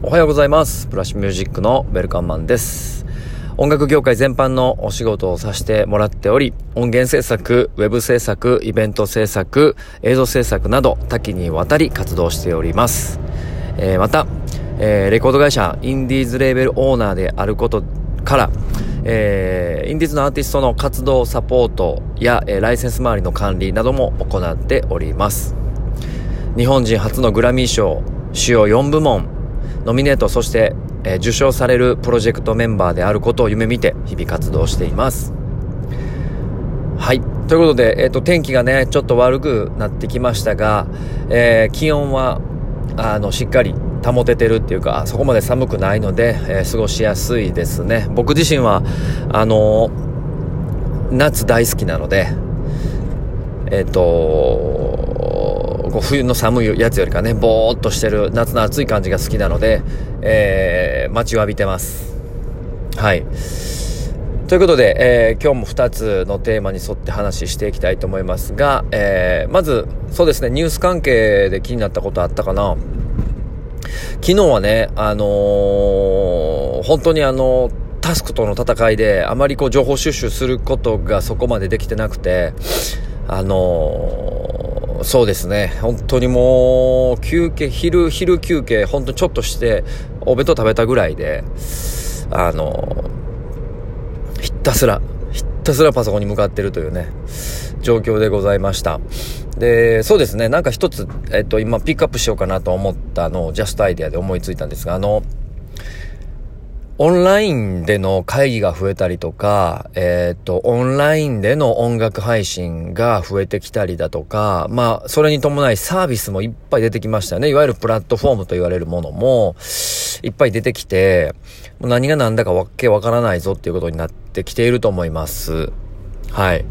おはようございます。ブラッシュミュージックのウェルカンマンです。音楽業界全般のお仕事をさせてもらっており、音源制作、ウェブ制作、イベント制作、映像制作など多岐にわたり活動しております。えーまた、えーレコード会社インディーズレーベルオーナーであることから、えーインディーズのアーティストの活動サポートや、えーライセンス周りの管理なども行っております。日本人初のグラミー賞主要4部門ノミネートそして、えー受賞されるプロジェクトメンバーであることを夢見て日々活動しています。はい。ということで、えっと天気がねちょっと悪くなってきましたが、えー気温はあのしっかり保ててるっていうかそこまで寒くないので、えー過ごしやすいですね。僕自身はあの夏大好きなのでえっ、とこう冬の寒いやつよりかね、ぼーっとしてる夏の暑い感じが好きなので、えー、待ちわびてます。はい。ということで、えー今日も2つのテーマに沿って話していきたいと思いますが、えーまず、そうですね、ニュース関係で気になったことあったかな昨日はね、あのー本当にあのタスクとの戦いで、あまりこう情報収集することがそこまでできてなくて、あのそうですね、本当にもう、休憩、昼、昼休憩、本当にちょっとして、お弁当食べたぐらいで、あのーひたすら、ひたすらパソコンに向かってるというね、状況でございました。で、そうですね、なんか一つ、えっと、今ピックアップしようかなと思ったのを、ジャストアイデアで思いついたんですが、あの、オンラインでの会議が増えたりとか、えっ、と、オンラインでの音楽配信が増えてきたりだとか、まあ、それに伴いサービスもいっぱい出てきましたよね。いわゆるプラットフォームと言われるものも、いっぱい出てきて、何が何だかわけわからないぞっていうことになってきていると思います。はい。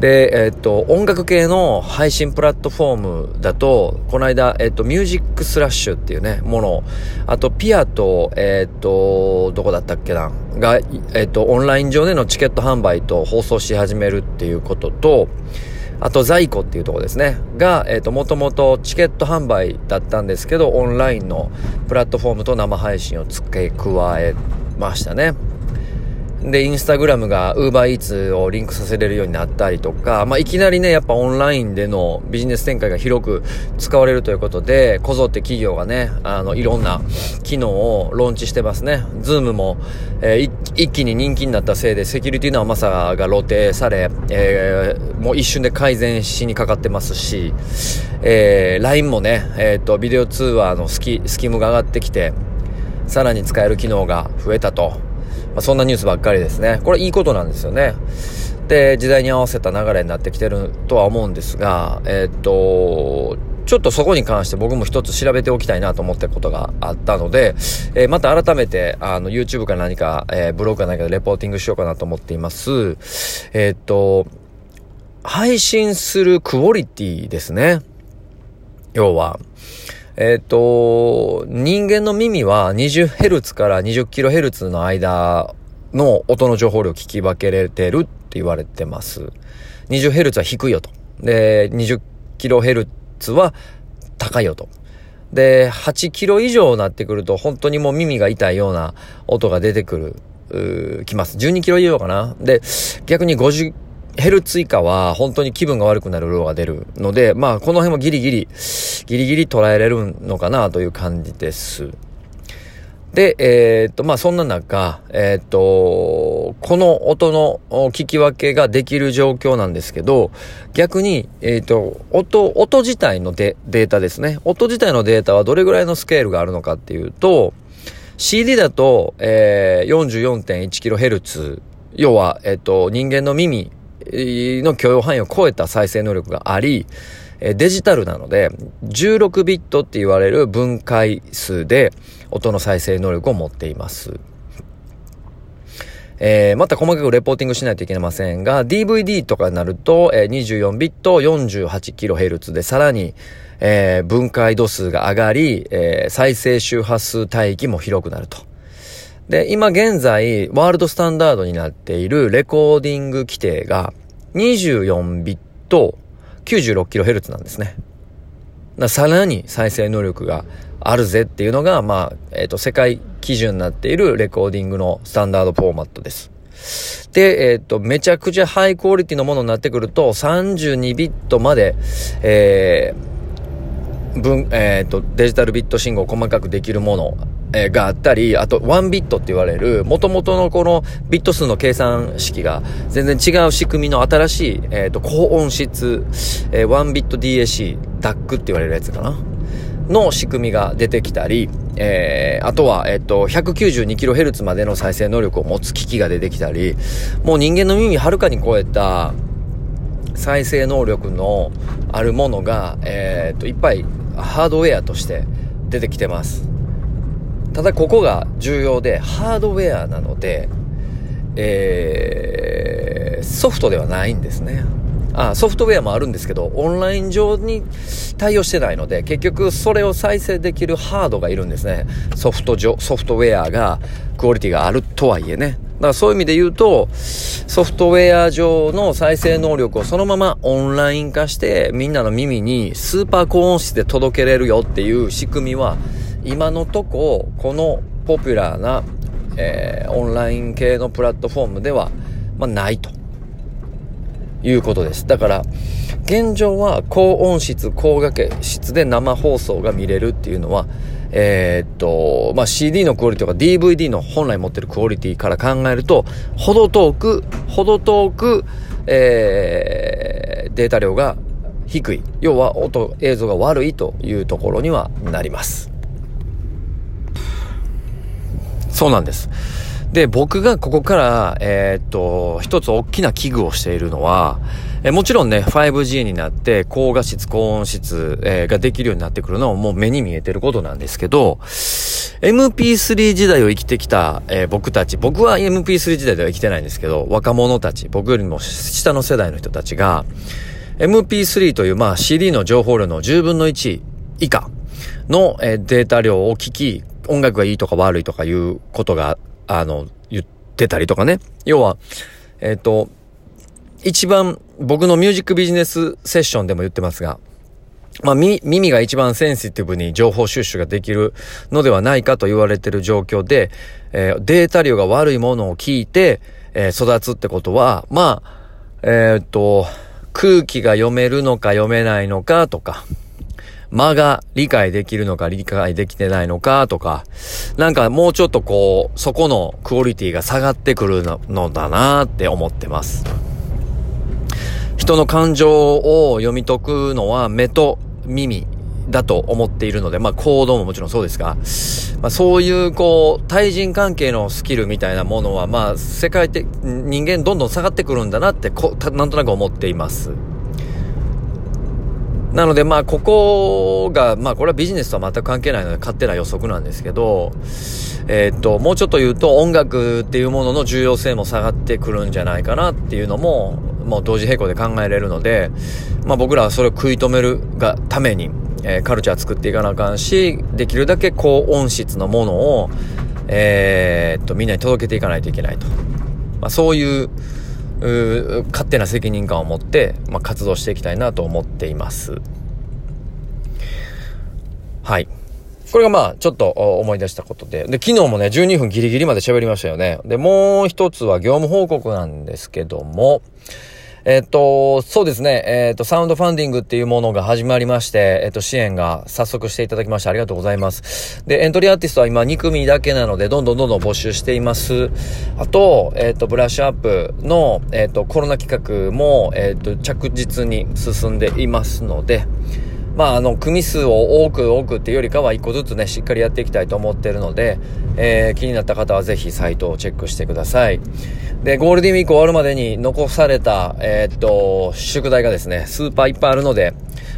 で、えっ、と、音楽系の配信プラットフォームだと、この間、えっ、と、ミュージックスラッシュっていうね、もの、あと、ピアと、えっ、と、どこだったっけな、が、えっ、と、オンライン上でのチケット販売と放送し始めるっていうことと、あと、在庫っていうところですね。が、えっ、と、もともとチケット販売だったんですけど、オンラインのプラットフォームと生配信を付け加えましたね。で、インスタグラムが Uber Eats をリンクさせれるようになったりとか、まあ、いきなりね、やっぱオンラインでのビジネス展開が広く使われるということで、こぞって企業がね、あの、いろんな機能をローンチしてますね。Zoom も、えー一気に人気になったせいで、セキュリティの甘さが露呈され、えーもう一瞬で改善しにかかってますし、えー LINE もね、えっ、と、ビデオ通話のスキ、スキムが上がってきて、さらに使える機能が増えたと。まあ、そんなニュースばっかりですね。これいいことなんですよね。で、時代に合わせた流れになってきてるとは思うんですが、えーっと、ちょっとそこに関して僕も一つ調べておきたいなと思ったことがあったので、えーまた改めて、あの、YouTube か何か、えーブログか何かでレポーティングしようかなと思っています。えーっと、配信するクオリティですね。要は。えっ、と、人間の耳は 20Hz から 20kHz の間の音の情報量を聞き分けられてるって言われてます。20Hz は低いよと。で、20kHz は高いよと。で、8キロ以上になってくると本当にもう耳が痛いような音が出てくる、きます。12キロ以上かな。で、逆に50ヘルツ以下は本当に気分が悪くなる量が出るので、まあこの辺もギリギリ、ギリギリ捉えれるのかなという感じです。で、えーっと、まあそんな中、えーっと、この音の聞き分けができる状況なんですけど、逆に、えーっと、音、音自体のデデータですね。音自体のデータはどれぐらいのスケールがあるのかっていうと、CD だと、えー、44.1kHz、要は、えっと、人間の耳の許容範囲を超えた再生能力があり、えデジタルなので、16ビットって言われる分解数で音の再生能力を持っています。えーまた細かくレポーティングしないといけませんが、DVD とかになると、えー24ビット 48kHz でさらに、えー分解度数が上がり、えー再生周波数帯域も広くなると。で、今現在、ワールドスタンダードになっているレコーディング規定が24ビット 96kHz なんですね。さらに再生能力があるぜっていうのが、まあ、えっ、ー、と、世界基準になっているレコーディングのスタンダードフォーマットです。で、えっ、ー、と、めちゃくちゃハイクオリティのものになってくると、32ビットまで、えー、分、えっ、ー、と、デジタルビット信号を細かくできるもの、えー、があったり、あと、1ビットって言われる、元々のこのビット数の計算式が全然違う仕組みの新しい、えっ、ー、と、高音質、えー、1ビット DAC、DAC って言われるやつかな？の仕組みが出てきたり、えー、あとは、えっと、192kHz までの再生能力を持つ機器が出てきたり、もう人間の耳はるかに超えた再生能力のあるものが、えー、っと、いっぱいハードウェアとして出てきてます。ただここが重要で、ハードウェアなので、えー、ソフトではないんですね。あソフトウェアもあるんですけど、オンライン上に対応してないので、結局それを再生できるハードがいるんですね。ソフト上、ソフトウェアが、クオリティがあるとはいえね。だからそういう意味で言うと、ソフトウェア上の再生能力をそのままオンライン化して、みんなの耳にスーパー高音質で届けれるよっていう仕組みは、今のとこ、このポピュラーな、えー、オンライン系のプラットフォームでは、まあ、ないと。いうことです。だから、現状は高音質、高画質で生放送が見れるっていうのは、えー、っと、まあ、CD のクオリティとか DVD の本来持ってるクオリティから考えると、ほど遠く、ほど遠く、えー、データ量が低い。要は音、映像が悪いというところにはなります。そうなんです。で、僕がここから、えー、っと、一つ大きな器具をしているのは、えもちろんね、5G になって高画質、高音質、えー、ができるようになってくるのはもう目に見えてることなんですけど、MP3 時代を生きてきた、えー、僕たち、僕は MP3 時代では生きてないんですけど、若者たち、僕よりも下の世代の人たちが、MP3 というまあ CD の情報量の10分の1以下の、えー、データ量を聞き、音楽がいいとか悪いとかいうことがあの、言ってたりとかね。要は、えっ、ー、と、一番僕のミュージックビジネスセッションでも言ってますが、まあ、耳が一番センシティブに情報収集ができるのではないかと言われている状況で、えー、データ量が悪いものを聞いて、えー、育つってことは、まあ、えっと、空気が読めるのか読めないのかとか、間が理解できるのか理解できてないのかとか、なんかもうちょっとこう、そこのクオリティが下がってくるのだなって思ってます。人の感情を読み解くのは目と耳だと思っているので、まあ行動ももちろんそうですが、まあそういうこう、対人関係のスキルみたいなものは、まあ世界的、人間どんどん下がってくるんだなってこ、なんとなく思っています。なのでまあここが、まあこれはビジネスとは全く関係ないので勝手な予測なんですけど、えー、っと、もうちょっと言うと音楽っていうものの重要性も下がってくるんじゃないかなっていうのも、もう同時並行で考えれるので、まあ僕らはそれを食い止めるがために、えー、カルチャー作っていかなあかんし、できるだけ高音質のものを、えー、っと、みんなに届けていかないといけないと。まあそういう、勝手な責任感を持って、まあ、活動していきたいなと思っています。はい。これがまあ、ちょっと思い出したことで。で、昨日もね、12分ギリギリまで喋りましたよね。で、もう一つは業務報告なんですけども、えっと、そうですね。えっと、サウンドファンディングっていうものが始まりまして、えっと、支援が早速していただきましてありがとうございます。で、エントリーアーティストは今2組だけなので、どんどんどんどん募集しています。あと、えっと、ブラッシュアップの、えっと、コロナ企画も、えっと、着実に進んでいますので、まあ、あの、組数を多く多くっていうよりかは一個ずつね、しっかりやっていきたいと思ってるので、えー、気になった方はぜひサイトをチェックしてください。で、ゴールデンウィーク終わるまでに残された、えー、っと、宿題がですね、スーパーいっぱいあるので、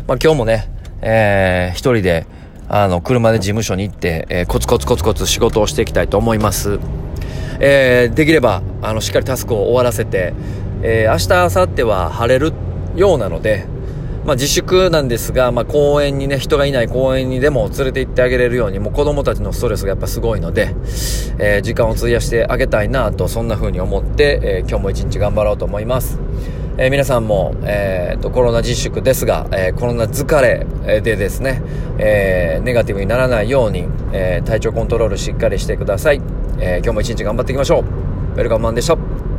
まあ今日もね、えー、一人で、あの、車で事務所に行って、えー、コツコツコツコツ仕事をしていきたいと思います。えー、できれば、あの、しっかりタスクを終わらせて、えー、明日、明後日は晴れるようなので、まあ、自粛なんですが、まあ、公園にね、人がいない公園にでも連れて行ってあげれるように、もう子供たちのストレスがやっぱすごいので、えー、時間を費やしてあげたいなと、そんな風に思って、えー、今日も一日頑張ろうと思います。えー、皆さんも、えーと、コロナ自粛ですが、えー、コロナ疲れでですね、えー、ネガティブにならないように、えー、体調コントロールしっかりしてください、えー、今日も一日頑張っていきましょう。ウェルカムマンでした